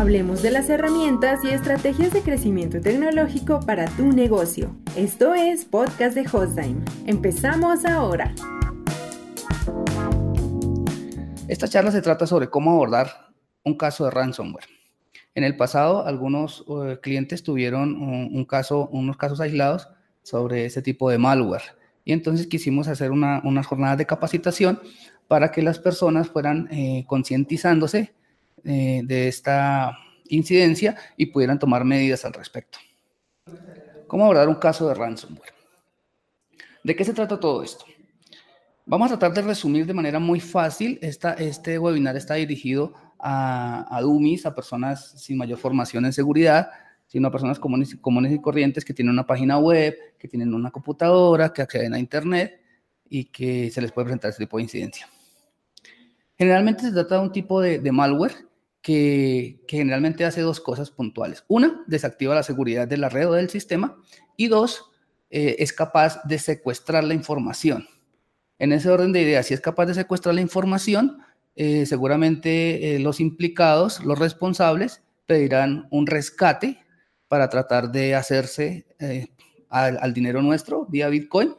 Hablemos de las herramientas y estrategias de crecimiento tecnológico para tu negocio. Esto es Podcast de Hostime. Empezamos ahora. Esta charla se trata sobre cómo abordar un caso de ransomware. En el pasado, algunos eh, clientes tuvieron un, caso, unos casos aislados sobre ese tipo de malware. Y entonces quisimos hacer una, unas jornadas de capacitación para que las personas fueran eh, concientizándose eh, de esta incidencia y pudieran tomar medidas al respecto. ¿Cómo abordar un caso de ransomware? ¿De qué se trata todo esto? Vamos a tratar de resumir de manera muy fácil. Esta, este webinar está dirigido a, a dummies, a personas sin mayor formación en seguridad, sino a personas comunes, comunes y corrientes que tienen una página web, que tienen una computadora, que acceden a Internet y que se les puede presentar este tipo de incidencia. Generalmente se trata de un tipo de, malware que, generalmente hace dos cosas puntuales. Una, desactiva la seguridad de la red o del sistema. Y dos, eh, es capaz de secuestrar la información. En ese orden de ideas, si es capaz de secuestrar la información, eh, seguramente eh, los implicados, los responsables, pedirán un rescate para tratar de hacerse al, dinero nuestro vía Bitcoin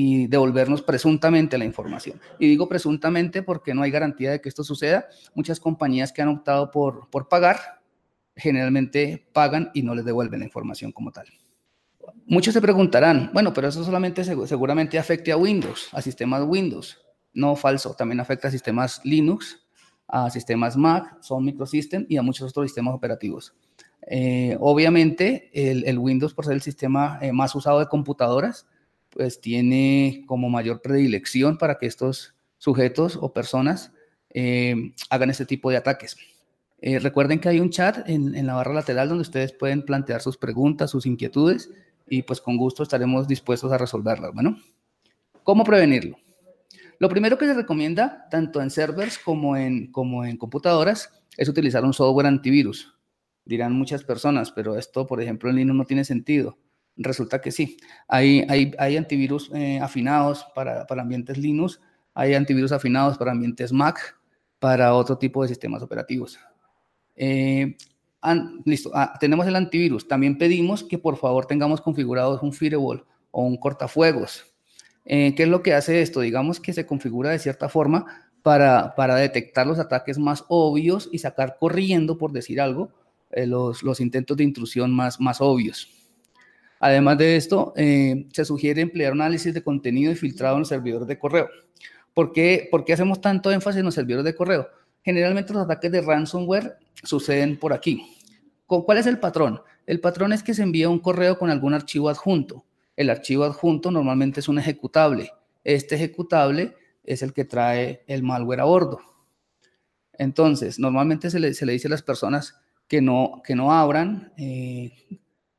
y devolvernos presuntamente la información. Y digo presuntamente porque no hay garantía de que esto suceda. Muchas compañías que han optado por, por pagar, generalmente pagan y no les devuelven la información como tal. Muchos se preguntarán, bueno, pero eso solamente seguramente afecte a Windows, a sistemas Windows. No, falso, también afecta a sistemas Linux, a sistemas Mac, son microsystem y a muchos otros sistemas operativos. Eh, obviamente, el, Windows, por ser el sistema eh, más usado de computadoras, pues tiene como mayor predilección para que estos sujetos o personas eh, hagan este tipo de ataques. recuerden que hay un chat en, en, la barra lateral donde ustedes pueden plantear sus preguntas, sus inquietudes y pues con gusto estaremos dispuestos a resolverlas. Bueno, ¿cómo prevenirlo? Lo primero que se recomienda, tanto en servers como en, como en computadoras, es utilizar un software antivirus dirán muchas personas, pero esto, por ejemplo, en Linux no tiene sentido. Resulta que sí. Hay, hay, hay antivirus eh, afinados para, para, ambientes Linux, hay antivirus afinados para ambientes Mac, para otro tipo de sistemas operativos. Eh, listo, ah, tenemos el antivirus. También pedimos que por favor tengamos configurados un firewall o un cortafuegos. Eh, ¿Qué es lo que hace esto? Digamos que se configura de cierta forma para, para detectar los ataques más obvios y sacar corriendo, por decir algo, eh, los, los, intentos de intrusión más, más obvios. Además de esto, eh, se sugiere emplear análisis de contenido y filtrado en los servidores de correo. ¿Por qué, ¿Por qué hacemos tanto énfasis en los servidores de correo? Generalmente los ataques de ransomware suceden por aquí. ¿Cuál es el patrón? El patrón es que se envía un correo con algún archivo adjunto. El archivo adjunto normalmente es un ejecutable. Este ejecutable es el que trae el malware a bordo. Entonces, normalmente se le, se le dice a las personas, que no, que no abran eh,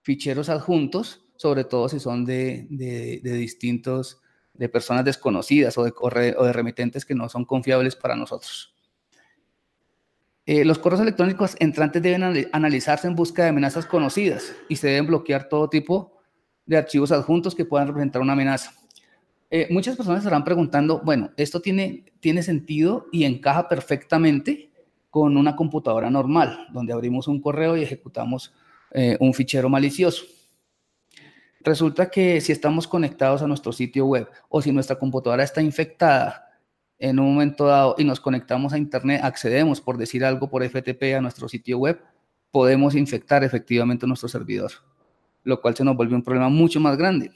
ficheros adjuntos, sobre todo si son de, de, distintos, de personas desconocidas o de, de remitentes que no son confiables para nosotros. Eh, los correos electrónicos entrantes deben analizarse en busca de amenazas conocidas y se deben bloquear todo tipo de archivos adjuntos que puedan representar una amenaza. Eh, muchas personas estarán preguntando, bueno, ¿esto tiene, tiene sentido y encaja perfectamente con una computadora normal, donde abrimos un correo y ejecutamos eh, un fichero malicioso. Resulta que si estamos conectados a nuestro sitio web o si nuestra computadora está infectada en un momento dado y nos conectamos a Internet, accedemos, por decir algo, por FTP a nuestro sitio web, podemos infectar efectivamente nuestro servidor, lo cual se nos vuelve un problema mucho más grande,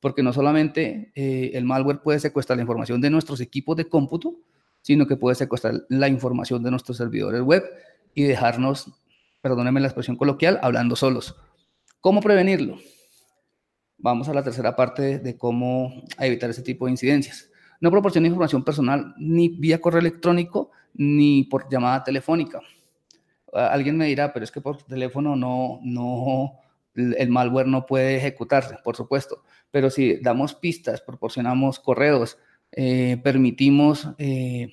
porque no solamente eh, el malware puede secuestrar la información de nuestros equipos de cómputo, sino que puede secuestrar la información de nuestros servidores web y dejarnos, perdónenme la expresión coloquial, hablando solos. ¿Cómo prevenirlo? Vamos a la tercera parte de cómo evitar ese tipo de incidencias. No proporciona información personal ni vía correo electrónico ni por llamada telefónica. Alguien me dirá, pero es que por teléfono no, no, el malware no puede ejecutarse, por supuesto. Pero si damos pistas, proporcionamos correos, eh, permitimos eh,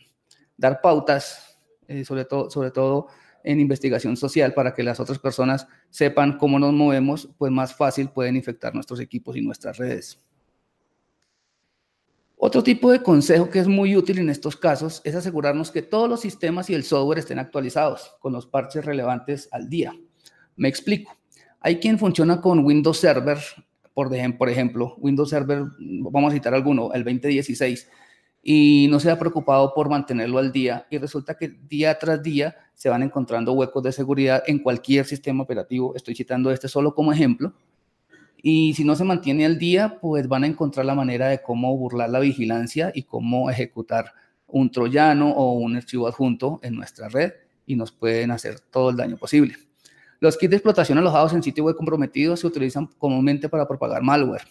dar pautas, eh, sobre, todo, sobre todo en investigación social, para que las otras personas sepan cómo nos movemos, pues más fácil pueden infectar nuestros equipos y nuestras redes. Otro tipo de consejo que es muy útil en estos casos es asegurarnos que todos los sistemas y el software estén actualizados con los parches relevantes al día. Me explico. Hay quien funciona con Windows Server, por, ejemplo, Windows Server, vamos a citar alguno, el 2016, y no se ha preocupado por mantenerlo al día y resulta que día tras día se van encontrando huecos de seguridad en cualquier sistema operativo. Estoy citando este solo como ejemplo y si no se mantiene al día, pues van a encontrar la manera de cómo burlar la vigilancia y cómo ejecutar un troyano o un archivo adjunto en nuestra red y nos pueden hacer todo el daño posible. Los kits de explotación alojados en sitio web comprometidos se utilizan comúnmente para propagar malware.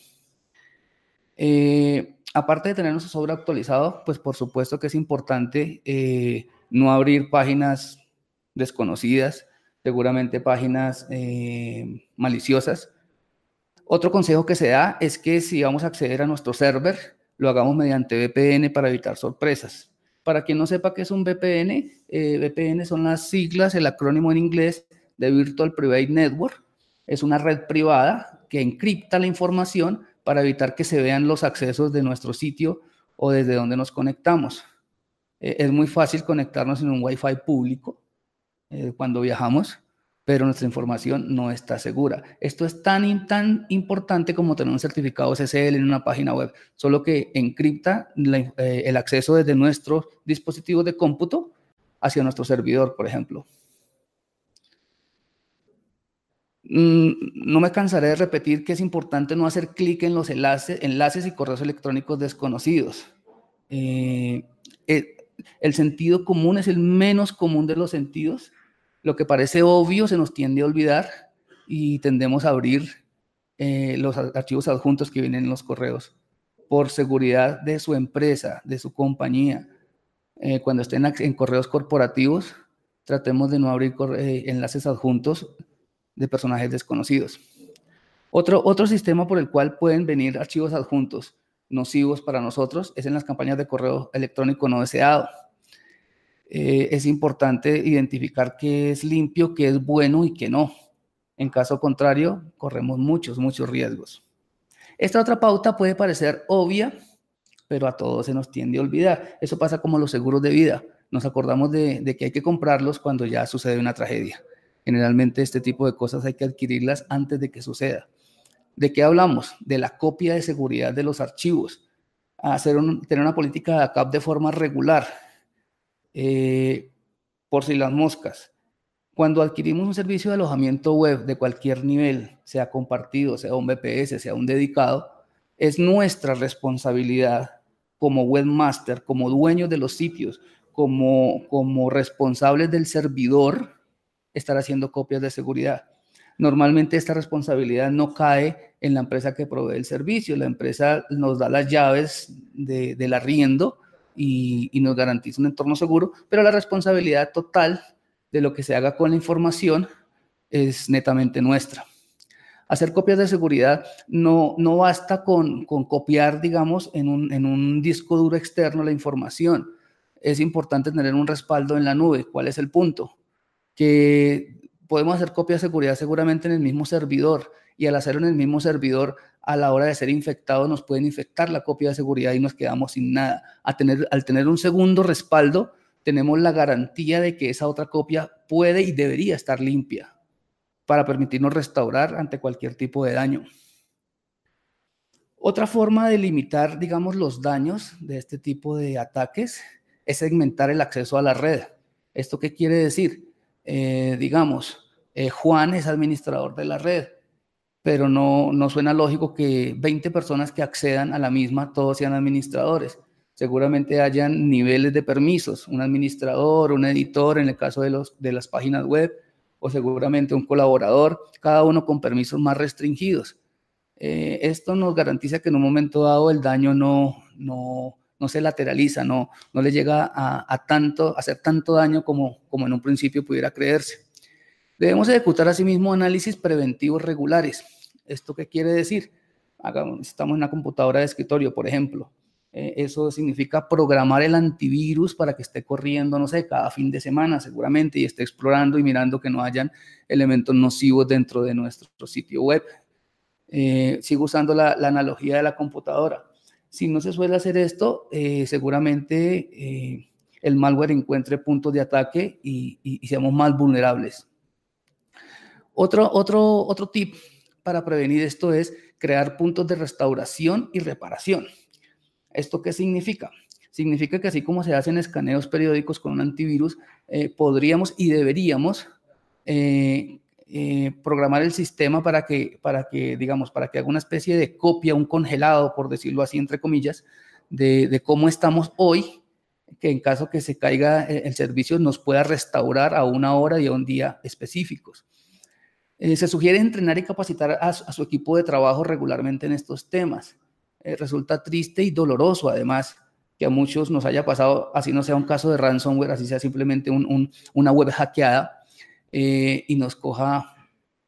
Eh, aparte de tener nuestro software actualizado, pues por supuesto que es importante eh, no abrir páginas desconocidas, seguramente páginas eh, maliciosas, otro consejo que se da es que si vamos a acceder a nuestro server, lo hagamos mediante VPN para evitar sorpresas. Para quien no sepa qué es un VPN, eh, VPN son las siglas, el acrónimo en inglés de Virtual Private Network. Es una red privada que encripta la información para evitar que se vean los accesos de nuestro sitio o desde donde nos conectamos. Eh, es muy fácil conectarnos en un Wi-Fi público eh, cuando viajamos pero nuestra información no está segura. Esto es tan, tan importante como tener un certificado SSL en una página web, solo que encripta eh, el acceso desde nuestro dispositivo de cómputo hacia nuestro servidor, por ejemplo. Mm, no me cansaré de repetir que es importante no hacer clic en los enlaces, enlaces y correos electrónicos desconocidos. Eh, eh, el sentido común es el menos común de los sentidos lo que parece obvio se nos tiende a olvidar y tendemos a abrir eh, los archivos adjuntos que vienen en los correos por seguridad de su empresa, de su compañía. Cuando estén en correos corporativos, tratemos de no abrir enlaces adjuntos de personajes desconocidos. Otro, otro sistema por el cual pueden venir archivos adjuntos nocivos para nosotros es en las campañas de correo electrónico no deseado. Eh, es importante identificar qué es limpio, qué es bueno y qué no. En caso contrario, corremos muchos, muchos riesgos. Esta otra pauta puede parecer obvia, pero a todos se nos tiende a olvidar. Eso pasa como los seguros de vida. Nos acordamos de, de que hay que comprarlos cuando ya sucede una tragedia. Generalmente este tipo de cosas hay que adquirirlas antes de que suceda. ¿De qué hablamos? De la copia de seguridad de los archivos. Hacer tener una política de backup de forma regular eh, por si las moscas. Cuando adquirimos un servicio de alojamiento web de cualquier nivel, sea compartido, sea un VPS, sea un dedicado, es nuestra responsabilidad como webmaster, como dueños de los sitios, como, como responsables del servidor, estar haciendo copias de seguridad. Normalmente esta responsabilidad no cae en la empresa que provee el servicio. La empresa nos da las llaves de, del arriendo y, nos garantiza un entorno seguro, pero la responsabilidad total de lo que se haga con la información es netamente nuestra. Hacer copias de seguridad no, no basta con, con copiar, digamos, en un, en un disco duro externo la información. Es importante tener un respaldo en la nube. ¿Cuál es el punto? Que podemos hacer copias de seguridad seguramente en el mismo servidor y al hacerlo en el mismo servidor a la hora de ser infectados nos pueden infectar la copia de seguridad y nos quedamos sin nada. al tener un segundo respaldo, tenemos la garantía de que esa otra copia puede y debería estar limpia para permitirnos restaurar ante cualquier tipo de daño. Otra forma de limitar, digamos, los daños de este tipo de ataques es segmentar el acceso a la red. ¿Esto qué quiere decir? Eh, digamos, eh, Juan es administrador de la red pero no, no suena lógico que 20 personas que accedan a la misma todos sean administradores. Seguramente hayan niveles de permisos, un administrador, un editor en el caso de, los, de las páginas web, o seguramente un colaborador, cada uno con permisos más restringidos. Eh, esto nos garantiza que en un momento dado el daño no, no, no se lateraliza, no, no le llega a, tanto, a hacer tanto daño como, como en un principio pudiera creerse. Debemos ejecutar asimismo análisis preventivos regulares. ¿Esto qué quiere decir? estamos en una computadora de escritorio, por ejemplo. Eh, eso significa programar el antivirus para que esté corriendo, no sé, cada fin de semana seguramente y esté explorando y mirando que no hayan elementos nocivos dentro de nuestro sitio web. Eh, sigo usando la, analogía de la computadora. Si no se suele hacer esto, eh, seguramente eh, el malware encuentre puntos de ataque y, seamos más vulnerables. Otro, otro, otro tip para prevenir esto es crear puntos de restauración y reparación. ¿Esto qué significa? Significa que así como se hacen escaneos periódicos con un antivirus, eh, podríamos y deberíamos eh, eh, programar el sistema para que, para que, digamos, para que haga una especie de copia, un congelado, por decirlo así, entre comillas, de, cómo estamos hoy, que en caso que se caiga el servicio nos pueda restaurar a una hora y a un día específicos. se sugiere entrenar y capacitar a, su equipo de trabajo regularmente en estos temas. resulta triste y doloroso, además, que a muchos nos haya pasado, así no sea un caso de ransomware, así sea simplemente una web hackeada eh, y nos coja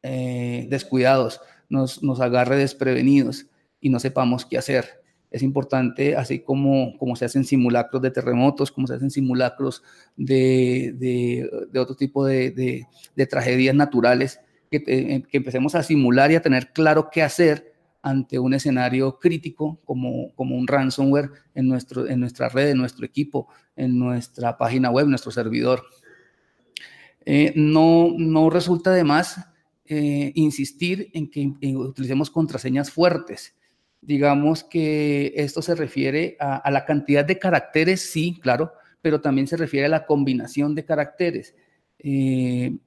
eh, descuidados, nos, nos agarre desprevenidos y no sepamos qué hacer. Es importante, así como, como se hacen simulacros de terremotos, como se hacen simulacros de, de, otro tipo de, de tragedias naturales, que, que empecemos a simular y a tener claro qué hacer ante un escenario crítico como, como un ransomware en, nuestro, en nuestra red, en nuestro equipo, en nuestra página web, nuestro servidor. Eh, no, no resulta de más eh, insistir en que utilicemos contraseñas fuertes. Digamos que esto se refiere a, la cantidad de caracteres, sí, claro, pero también se refiere a la combinación de caracteres. Eh,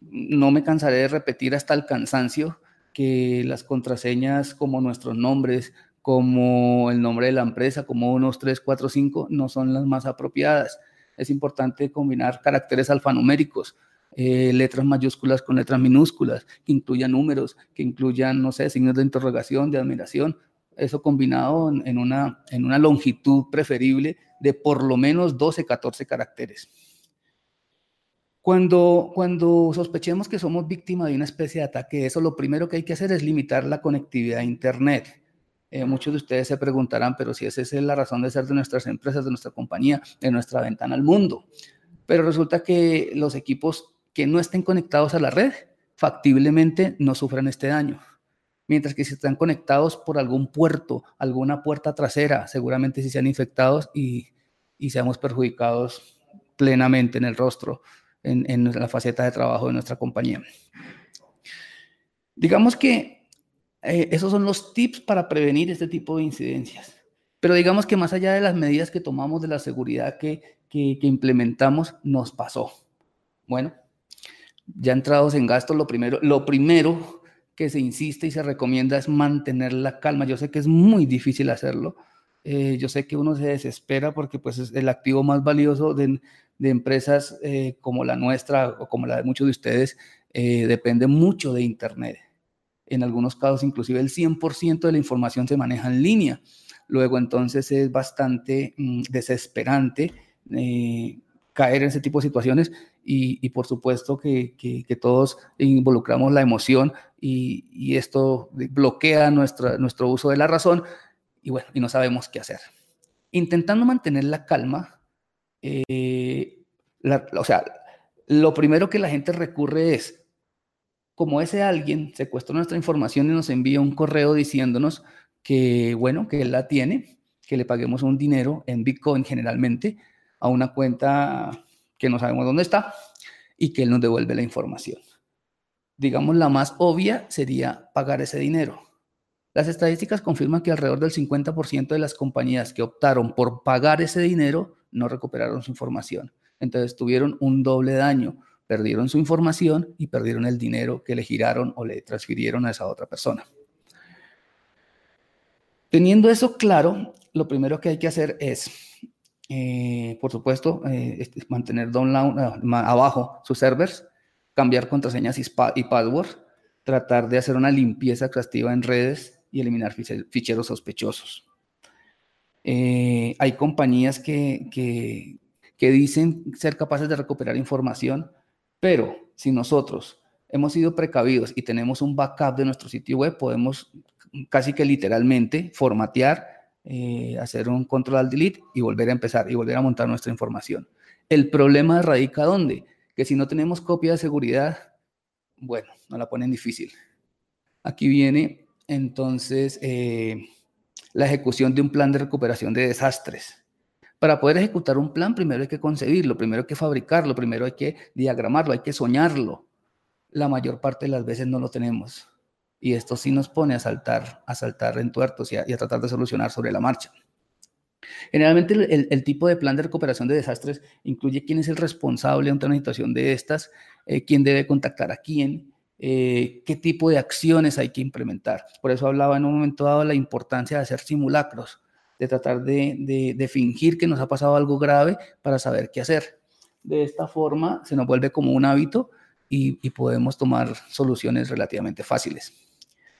no me cansaré de repetir hasta el cansancio que las contraseñas como nuestros nombres, como el nombre de la empresa, como unos 3, 4, 5, no son las más apropiadas. Es importante combinar caracteres alfanuméricos, eh, letras mayúsculas con letras minúsculas, que incluyan números, que incluyan, no sé, signos de interrogación, de admiración. Eso combinado en, una, en una longitud preferible de por lo menos 12, 14 caracteres. Cuando, cuando sospechemos que somos víctima de una especie de ataque, eso lo primero que hay que hacer es limitar la conectividad a Internet. Eh, muchos de ustedes se preguntarán, pero si esa es la razón de ser de nuestras empresas, de nuestra compañía, de nuestra ventana al mundo. Pero resulta que los equipos que no estén conectados a la red, factiblemente no sufran este daño. Mientras que si están conectados por algún puerto, alguna puerta trasera, seguramente si sean infectados y, y seamos perjudicados plenamente en el rostro en, la faceta de trabajo de nuestra compañía. Digamos que eh, esos son los tips para prevenir este tipo de incidencias. Pero digamos que más allá de las medidas que tomamos de la seguridad que, que, implementamos, nos pasó. Bueno, ya entrados en gastos, lo primero, lo primero que se insiste y se recomienda es mantener la calma. Yo sé que es muy difícil hacerlo. Eh, yo sé que uno se desespera porque pues es el activo más valioso de, de empresas eh, como la nuestra o como la de muchos de ustedes depende mucho de Internet. En algunos casos, inclusive el 100% de la información se maneja en línea. Luego, entonces, es bastante mm, desesperante eh, caer en ese tipo de situaciones y, por supuesto que, todos involucramos la emoción y, esto bloquea nuestra, nuestro uso de la razón y bueno, y no sabemos qué hacer. Intentando mantener la calma, eh, o sea, lo primero que la gente recurre es, como ese alguien secuestró nuestra información y nos envía un correo diciéndonos que, bueno, que él la tiene, que le paguemos un dinero en Bitcoin generalmente a una cuenta que no sabemos dónde está y que él nos devuelve la información. Digamos, la más obvia sería pagar ese dinero. Las estadísticas confirman que alrededor del 50% de las compañías que optaron por pagar ese dinero no recuperaron su información. Entonces tuvieron un doble daño. Perdieron su información y perdieron el dinero que le giraron o le transfirieron a esa otra persona. Teniendo eso claro, lo primero que hay que hacer es, eh, por supuesto, eh, mantener download, ah, abajo sus servers, cambiar contraseñas y, y password, tratar de hacer una limpieza exhaustiva en redes y eliminar ficheros sospechosos. Eh, hay compañías que, que, dicen ser capaces de recuperar información, pero si nosotros hemos sido precavidos y tenemos un backup de nuestro sitio web, podemos casi que literalmente formatear, eh, hacer un control al delete y volver a empezar y volver a montar nuestra información. El problema radica dónde? Que si no tenemos copia de seguridad, bueno, nos la ponen difícil. Aquí viene entonces eh, la ejecución de un plan de recuperación de desastres. Para poder ejecutar un plan, primero hay que concebirlo, primero hay que fabricarlo, primero hay que diagramarlo, hay que soñarlo. La mayor parte de las veces no lo tenemos. Y esto sí nos pone a saltar, a saltar en tuertos y a, tratar de solucionar sobre la marcha. Generalmente el, tipo de plan de recuperación de desastres incluye quién es el responsable ante una situación de estas, eh, quién debe contactar a quién, eh, qué tipo de acciones hay que implementar. Por eso hablaba en un momento dado de la importancia de hacer simulacros, de tratar de, fingir que nos ha pasado algo grave para saber qué hacer. De esta forma se nos vuelve como un hábito y, podemos tomar soluciones relativamente fáciles.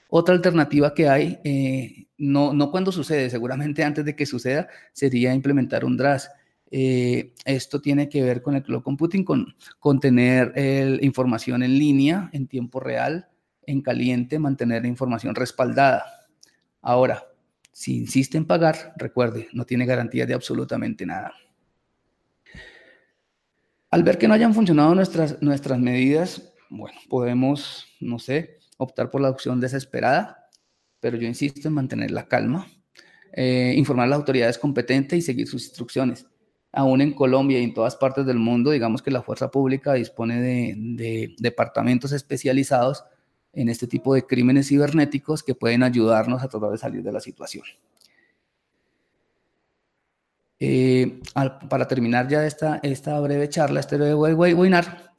Otra alternativa que hay, eh, no, no cuando sucede, seguramente antes de que suceda, sería implementar un DRAS. Eh, esto tiene que ver con el cloud computing, con, con tener información en línea, en tiempo real, en caliente, mantener la información respaldada. Ahora, si insiste en pagar, recuerde, no tiene garantía de absolutamente nada. Al ver que no hayan funcionado nuestras, nuestras medidas, bueno, podemos, no sé, optar por la opción desesperada, pero yo insisto en mantener la calma, eh, informar a las autoridades competentes y seguir sus instrucciones aún en Colombia y en todas partes del mundo, digamos que la fuerza pública dispone de, departamentos especializados en este tipo de crímenes cibernéticos que pueden ayudarnos a tratar de salir de la situación. Eh, para terminar ya esta, esta breve charla, este breve webinar,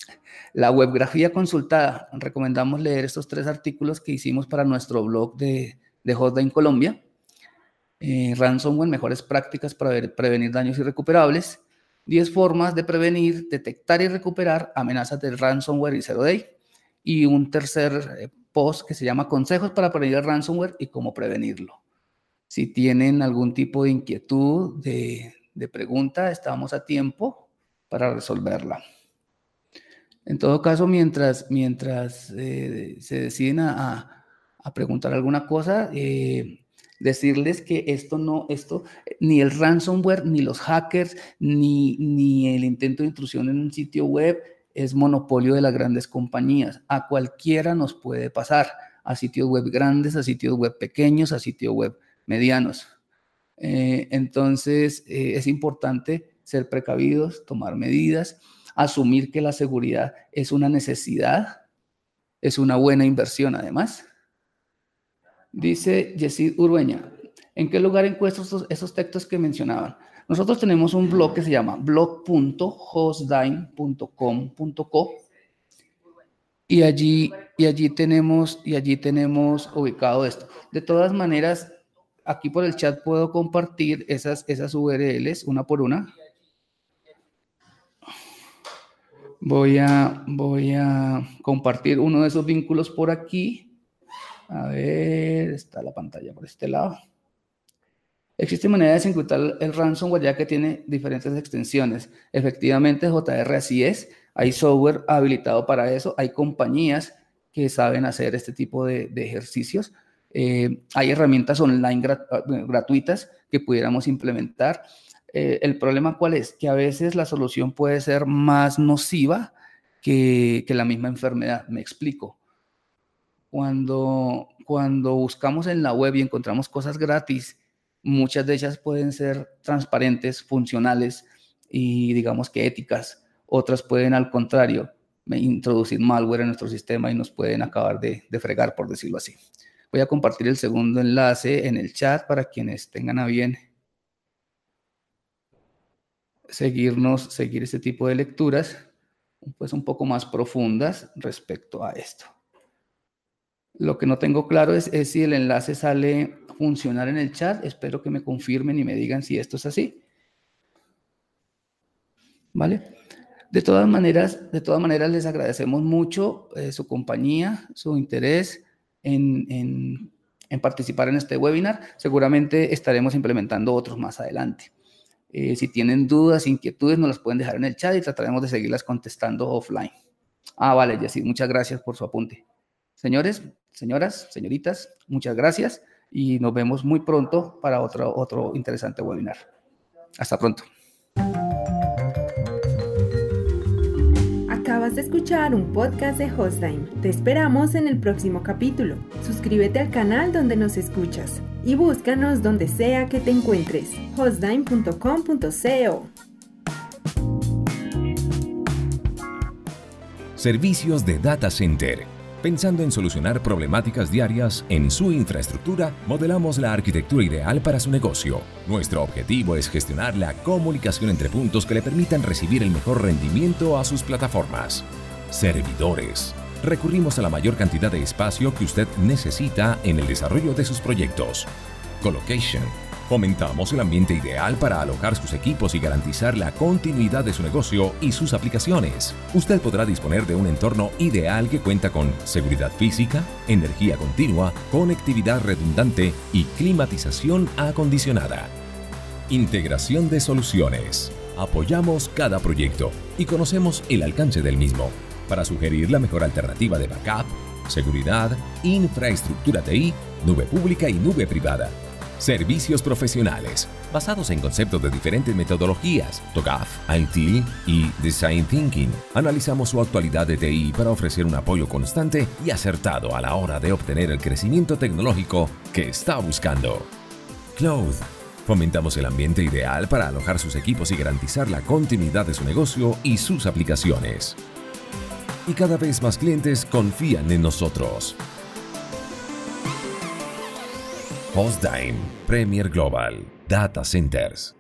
la webgrafía consultada, recomendamos leer estos tres artículos que hicimos para nuestro blog de, de Hotline Colombia. Eh, ransomware, mejores prácticas para prevenir daños irrecuperables, 10 formas de prevenir, detectar y recuperar amenazas de ransomware y zero day, y un tercer eh, post que se llama consejos para prevenir ransomware y cómo prevenirlo. Si tienen algún tipo de inquietud, de, pregunta, estamos a tiempo para resolverla. En todo caso, mientras, mientras eh, se deciden a, preguntar alguna cosa, eh, decirles que esto no, esto, ni el ransomware, ni los hackers, ni, ni el intento de intrusión en un sitio web es monopolio de las grandes compañías. A cualquiera nos puede pasar, a sitios web grandes, a sitios web pequeños, a sitios web medianos. Eh, entonces, eh, es importante ser precavidos, tomar medidas, asumir que la seguridad es una necesidad, es una buena inversión además Dice Yesid Urbeña, ¿en qué lugar encuentro esos, textos que mencionaban? Nosotros tenemos un blog que se llama blog.hostdime.com.co y allí, y allí tenemos y allí tenemos ubicado esto. De todas maneras, aquí por el chat puedo compartir esas, esas URLs una por una. Voy a, voy a compartir uno de esos vínculos por aquí. A ver, está la pantalla por este lado. Existe manera de desencriptar el ransomware ya que tiene diferentes extensiones. Efectivamente, JR así es. Hay software habilitado para eso. Hay compañías que saben hacer este tipo de, ejercicios. Eh, hay herramientas online gratuitas que pudiéramos implementar. Eh, el problema cuál es? Que a veces la solución puede ser más nociva que, que la misma enfermedad. Me explico cuando, cuando buscamos en la web y encontramos cosas gratis, muchas de ellas pueden ser transparentes, funcionales y digamos que éticas. Otras pueden, al contrario, introducir malware en nuestro sistema y nos pueden acabar de, de fregar, por decirlo así. Voy a compartir el segundo enlace en el chat para quienes tengan a bien seguirnos, seguir este tipo de lecturas, pues un poco más profundas respecto a esto. Lo que no tengo claro es, si el enlace sale funcionar en el chat. Espero que me confirmen y me digan si esto es así. ¿Vale? De todas maneras, de todas maneras les agradecemos mucho eh, su compañía, su interés en, participar en este webinar. Seguramente estaremos implementando otros más adelante. Eh, si tienen dudas, inquietudes, nos las pueden dejar en el chat y trataremos de seguirlas contestando offline. Ah, vale, Jessy, muchas gracias por su apunte. Señores, señoras, señoritas, muchas gracias y nos vemos muy pronto para otro, otro interesante webinar. Hasta pronto. Acabas de escuchar un podcast de Hostime. Te esperamos en el próximo capítulo. Suscríbete al canal donde nos escuchas y búscanos donde sea que te encuentres. hostdime.com.co Servicios de Data Center. Pensando en solucionar problemáticas diarias en su infraestructura, modelamos la arquitectura ideal para su negocio. Nuestro objetivo es gestionar la comunicación entre puntos que le permitan recibir el mejor rendimiento a sus plataformas. Servidores. Recurrimos a la mayor cantidad de espacio que usted necesita en el desarrollo de sus proyectos. Colocation Fomentamos el ambiente ideal para alojar sus equipos y garantizar la continuidad de su negocio y sus aplicaciones. Usted podrá disponer de un entorno ideal que cuenta con seguridad física, energía continua, conectividad redundante y climatización acondicionada. Integración de soluciones. Apoyamos cada proyecto y conocemos el alcance del mismo para sugerir la mejor alternativa de backup, seguridad, infraestructura TI, nube pública y nube privada Servicios profesionales, basados en conceptos de diferentes metodologías, TOGAF, IT y Design Thinking. Analizamos su actualidad de TI para ofrecer un apoyo constante y acertado a la hora de obtener el crecimiento tecnológico que está buscando. Cloud. Fomentamos el ambiente ideal para alojar sus equipos y garantizar la continuidad de su negocio y sus aplicaciones. Y cada vez más clientes confían en nosotros. Postdime, Premier Global, Data Centers.